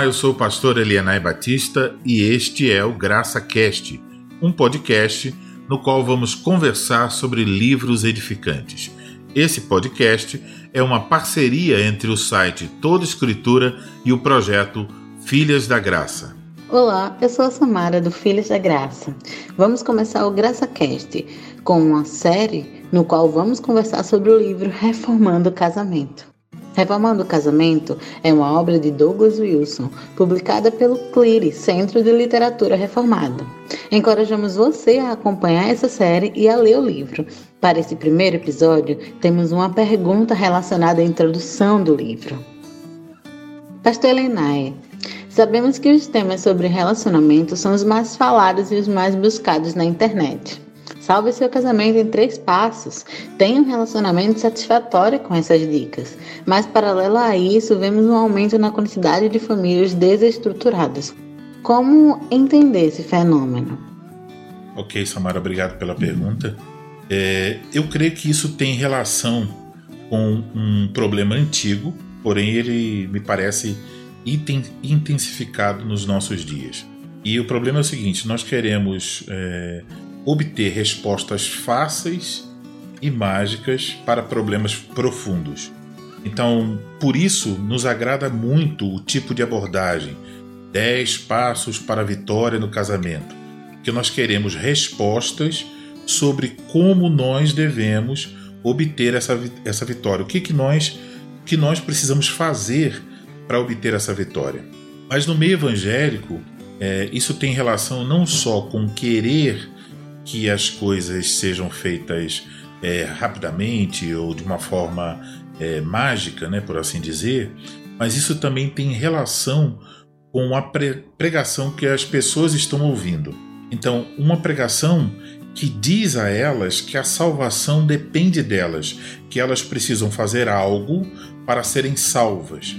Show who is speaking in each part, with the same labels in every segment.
Speaker 1: Olá, eu sou o pastor Elianai Batista e este é o Graça Cast, um podcast no qual vamos conversar sobre livros edificantes. Esse podcast é uma parceria entre o site Toda Escritura e o projeto Filhas da Graça.
Speaker 2: Olá, eu sou a Samara do Filhas da Graça. Vamos começar o Graça Cast com uma série no qual vamos conversar sobre o livro Reformando o Casamento. Reformando o Casamento é uma obra de Douglas Wilson, publicada pelo CLIRE, Centro de Literatura Reformada. Encorajamos você a acompanhar essa série e a ler o livro. Para esse primeiro episódio, temos uma pergunta relacionada à introdução do livro. Pastor Lenay, sabemos que os temas sobre relacionamento são os mais falados e os mais buscados na internet. Salve seu casamento em três passos. Tenha um relacionamento satisfatório com essas dicas. Mas, paralelo a isso, vemos um aumento na quantidade de famílias desestruturadas. Como entender esse fenômeno?
Speaker 1: Ok, Samara, obrigado pela pergunta. É, eu creio que isso tem relação com um problema antigo, porém ele me parece intensificado nos nossos dias. E o problema é o seguinte: nós queremos é, obter respostas fáceis e mágicas para problemas profundos. Então, por isso, nos agrada muito o tipo de abordagem 10 passos para a vitória no casamento, que nós queremos respostas sobre como nós devemos obter essa, essa vitória, o que, que, nós, que nós precisamos fazer para obter essa vitória. Mas no meio evangélico, é, isso tem relação não só com querer que as coisas sejam feitas é, rapidamente ou de uma forma é, mágica, né, por assim dizer, mas isso também tem relação com a pregação que as pessoas estão ouvindo. Então, uma pregação que diz a elas que a salvação depende delas, que elas precisam fazer algo para serem salvas.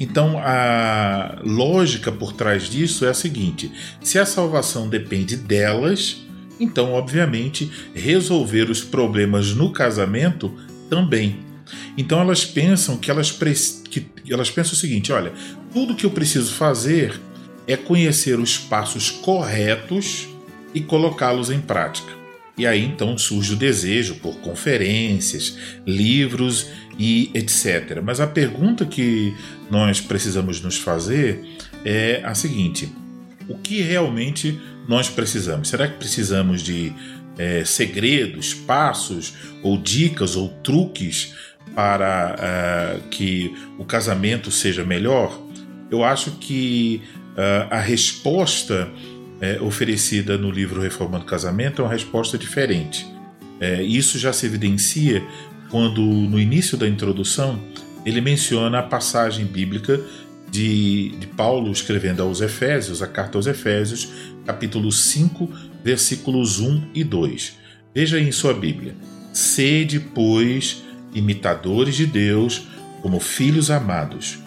Speaker 1: Então, a lógica por trás disso é a seguinte: se a salvação depende delas, então, obviamente, resolver os problemas no casamento também. Então elas pensam que elas, que elas pensam o seguinte: olha, tudo que eu preciso fazer é conhecer os passos corretos e colocá-los em prática. E aí então surge o desejo por conferências, livros e etc. Mas a pergunta que nós precisamos nos fazer é a seguinte: o que realmente nós precisamos? Será que precisamos de é, segredos, passos ou dicas ou truques para uh, que o casamento seja melhor? Eu acho que uh, a resposta é, oferecida no livro Reformando o Casamento é uma resposta diferente. É, isso já se evidencia quando, no início da introdução, ele menciona a passagem bíblica de, de Paulo escrevendo aos Efésios, a carta aos Efésios, capítulo 5, versículos 1 e 2. Veja aí em sua Bíblia. Sede, pois, imitadores de Deus, como filhos amados,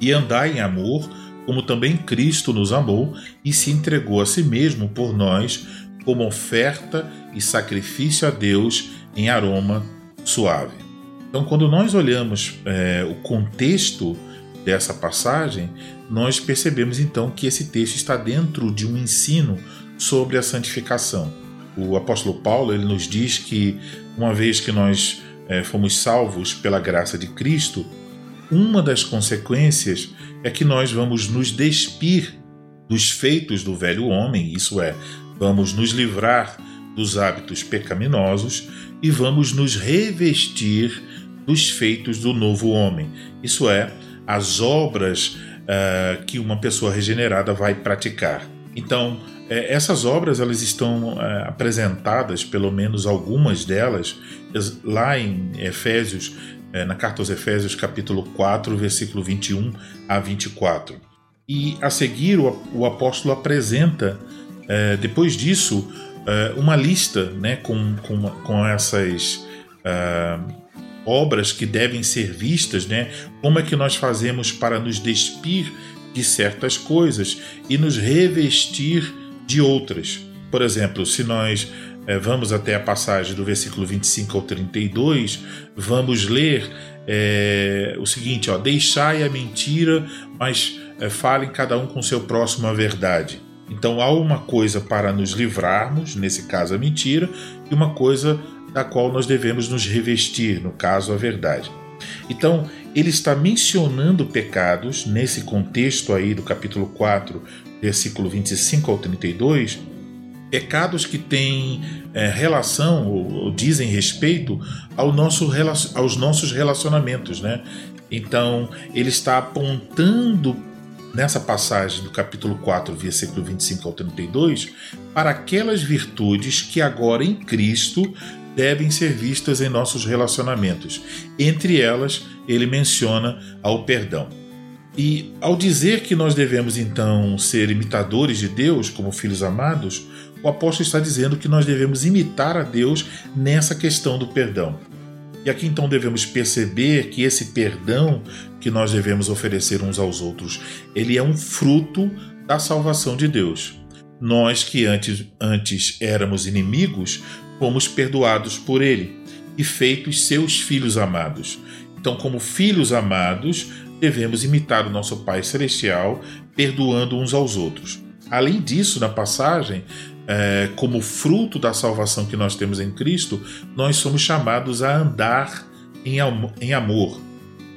Speaker 1: e andai em amor, como também Cristo nos amou e se entregou a si mesmo por nós, como oferta e sacrifício a Deus em aroma suave. Então, quando nós olhamos é, o contexto dessa passagem, nós percebemos então que esse texto está dentro de um ensino sobre a santificação. O apóstolo Paulo ele nos diz que, uma vez que nós é, fomos salvos pela graça de Cristo, uma das consequências é que nós vamos nos despir dos feitos do velho homem, isso é, vamos nos livrar dos hábitos pecaminosos e vamos nos revestir dos feitos do novo homem, isso é, as obras uh, que uma pessoa regenerada vai praticar. Então, eh, essas obras elas estão uh, apresentadas, pelo menos algumas delas, lá em Efésios, uh, na carta aos Efésios, capítulo 4, versículo 21 a 24. E a seguir, o, apóstolo apresenta, depois disso, uma lista né, com, com, com essas obras que devem ser vistas, né? Como é que nós fazemos para nos despir de certas coisas e nos revestir de outras? Por exemplo, se nós é, vamos até a passagem do versículo 25 ao 32, vamos ler é, o seguinte: ó, deixai a mentira, mas é, falem cada um com seu próximo a verdade. Então há uma coisa para nos livrarmos, nesse caso a mentira, e uma coisa da qual nós devemos nos revestir, no caso a verdade. Então, ele está mencionando pecados nesse contexto aí do capítulo 4, versículo 25 ao 32, pecados que têm é, relação ou, ou, dizem respeito ao nosso, aos nossos relacionamentos, né? Então, ele está apontando nessa passagem do capítulo 4, versículo 25 ao 32, para aquelas virtudes que agora em Cristo devem ser vistas em nossos relacionamentos. Entre elas, ele menciona ao perdão. E ao dizer que nós devemos então ser imitadores de Deus como filhos amados, o apóstolo está dizendo que nós devemos imitar a Deus nessa questão do perdão. E aqui então devemos perceber que esse perdão que nós devemos oferecer uns aos outros, ele é um fruto da salvação de Deus. Nós que antes, antes éramos inimigos, fomos perdoados por ele e feitos seus filhos amados. Então, como filhos amados, devemos imitar o nosso Pai Celestial, perdoando uns aos outros. Além disso, na passagem, é, como fruto da salvação que nós temos em Cristo, nós somos chamados a andar em, em amor.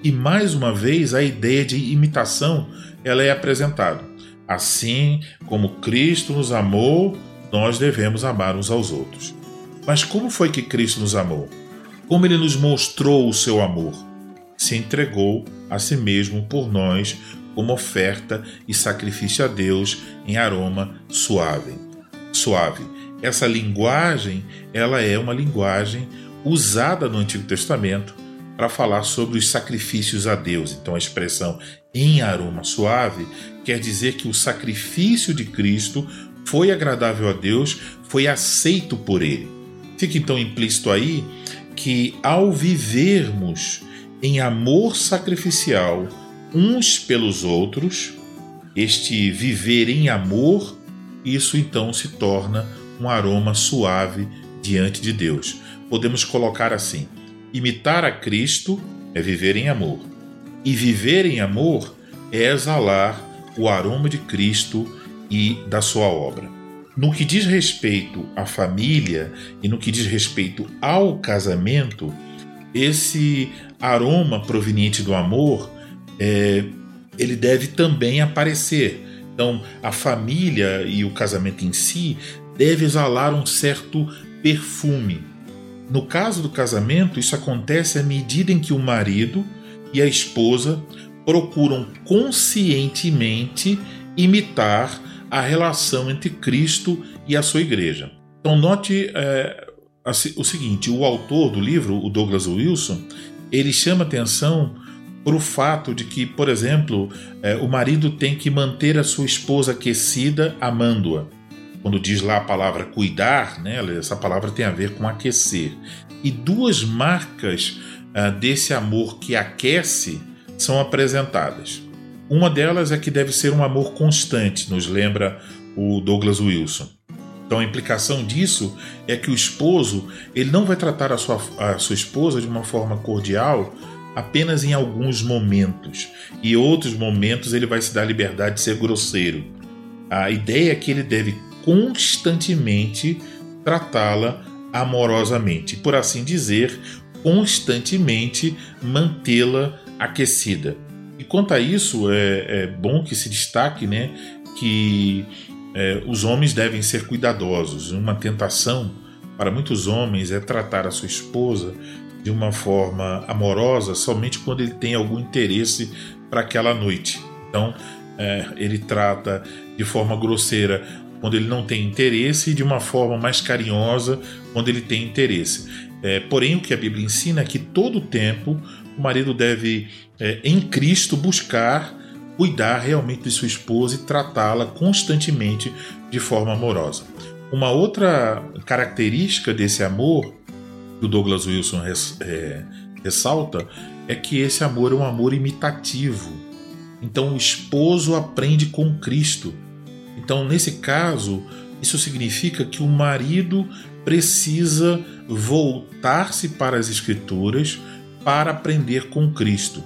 Speaker 1: E mais uma vez, a ideia de imitação ela é apresentada. Assim como Cristo nos amou, nós devemos amar uns aos outros. Mas como foi que Cristo nos amou? Como ele nos mostrou o seu amor? Se entregou a si mesmo por nós como oferta e sacrifício a Deus em aroma suave suave. Essa linguagem, ela é uma linguagem usada no Antigo Testamento para falar sobre os sacrifícios a Deus. Então a expressão em aroma suave quer dizer que o sacrifício de Cristo foi agradável a Deus, foi aceito por ele. Fica então implícito aí que ao vivermos em amor sacrificial uns pelos outros, este viver em amor isso então se torna um aroma suave diante de Deus. Podemos colocar assim: imitar a Cristo é viver em amor, e viver em amor é exalar o aroma de Cristo e da sua obra. No que diz respeito à família e no que diz respeito ao casamento, esse aroma proveniente do amor é, ele deve também aparecer então, a família e o casamento em si deve exalar um certo perfume. No caso do casamento, isso acontece à medida em que o marido e a esposa procuram conscientemente imitar a relação entre Cristo e a sua igreja. Então, note é, o seguinte: o autor do livro, o Douglas Wilson, ele chama atenção para o fato de que, por exemplo, é, o marido tem que manter a sua esposa aquecida amando-a. Quando diz lá a palavra cuidar, né, essa palavra tem a ver com aquecer. E duas marcas ah, desse amor que aquece são apresentadas. Uma delas é que deve ser um amor constante, nos lembra o Douglas Wilson. Então a implicação disso é que o esposo ele não vai tratar a sua, a sua esposa de uma forma cordial apenas em alguns momentos, e outros momentos ele vai se dar a liberdade de ser grosseiro. A ideia é que ele deve constantemente tratá-la amorosamente, por assim dizer, constantemente mantê-la aquecida. E quanto a isso, é, é, bom que se destaque né, que é, os homens devem ser cuidadosos. Uma tentação para muitos homens é tratar a sua esposa de uma forma amorosa somente quando ele tem algum interesse para aquela noite. Então, é, ele trata de forma grosseira quando ele não tem interesse e de uma forma mais carinhosa quando ele tem interesse. É, porém, o que a Bíblia ensina é que todo tempo o marido deve, é, em Cristo, buscar cuidar realmente de sua esposa e tratá-la constantemente de forma amorosa. Uma outra característica desse amor que o Douglas Wilson res, é, ressalta é que esse amor é um amor imitativo. Então o esposo aprende com Cristo. Então, nesse caso, isso significa que o marido precisa voltar-se para as Escrituras para aprender com Cristo.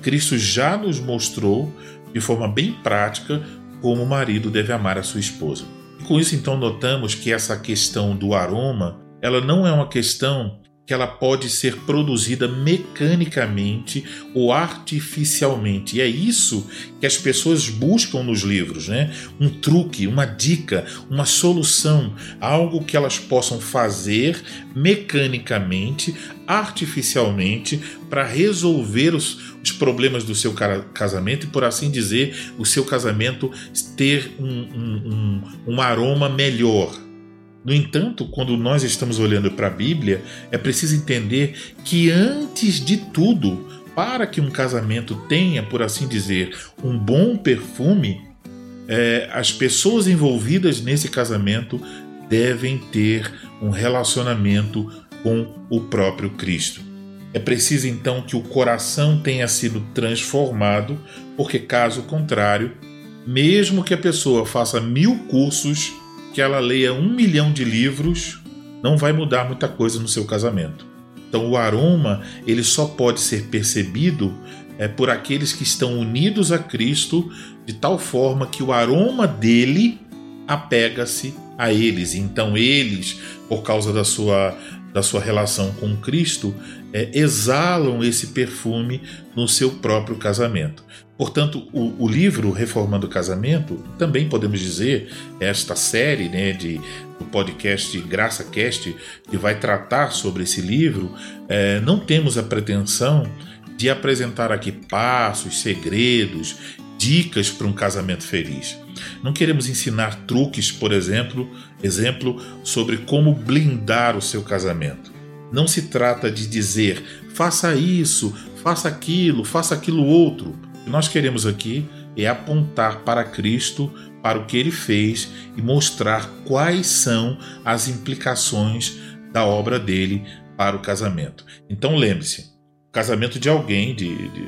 Speaker 1: Cristo já nos mostrou de forma bem prática como o marido deve amar a sua esposa. Com isso, então, notamos que essa questão do aroma, ela não é uma questão que ela pode ser produzida mecanicamente ou artificialmente. E é isso que as pessoas buscam nos livros, né? Um truque, uma dica, uma solução, algo que elas possam fazer mecanicamente, artificialmente, para resolver os, os, problemas do seu casamento e, por assim dizer, o seu casamento ter um, um, um, um aroma melhor no entanto, quando nós estamos olhando para a Bíblia, é preciso entender que antes de tudo, para que um casamento tenha, por assim dizer, um bom perfume, é, as pessoas envolvidas nesse casamento devem ter um relacionamento com o próprio Cristo. É preciso então que o coração tenha sido transformado, porque caso contrário, mesmo que a pessoa faça mil cursos, que ela leia um milhão de livros, não vai mudar muita coisa no seu casamento. Então o aroma ele só pode ser percebido é, por aqueles que estão unidos a Cristo de tal forma que o aroma dele apega-se a eles. Então eles, por causa da sua da sua relação com Cristo, é, exalam esse perfume no seu próprio casamento. Portanto, o, o, livro Reformando o Casamento, também podemos dizer, esta série né, de, do podcast Graça Cast, que vai tratar sobre esse livro, é, não temos a pretensão de apresentar aqui passos, segredos, dicas para um casamento feliz. Não queremos ensinar truques, por exemplo, exemplo sobre como blindar o seu casamento. Não se trata de dizer faça isso, faça aquilo, faça aquilo outro. O que nós queremos aqui é apontar para Cristo, para o que ele fez e mostrar quais são as implicações da obra dele para o casamento. Então lembre-se, o casamento de alguém, de, de,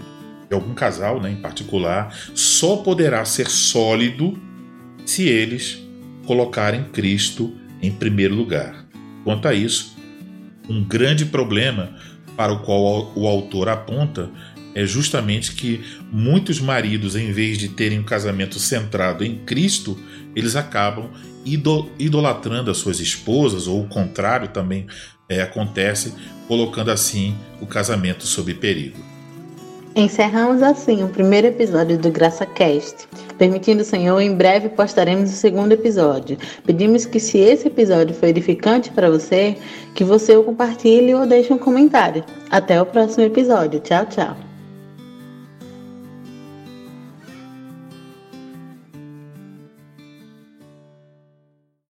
Speaker 1: de algum casal né, em particular, só poderá ser sólido se eles colocarem Cristo em primeiro lugar. Quanto a isso, um grande problema para o qual o autor aponta é justamente que muitos maridos, em vez de terem um casamento centrado em Cristo, eles acabam idolatrando as suas esposas, ou o contrário também é, acontece, colocando assim o casamento sob perigo.
Speaker 2: Encerramos assim o primeiro episódio do Graça Cast. Permitindo o Senhor, em breve postaremos o segundo episódio. Pedimos que, se esse episódio foi edificante para você, que você o compartilhe ou deixe um comentário. Até o próximo episódio. Tchau, tchau.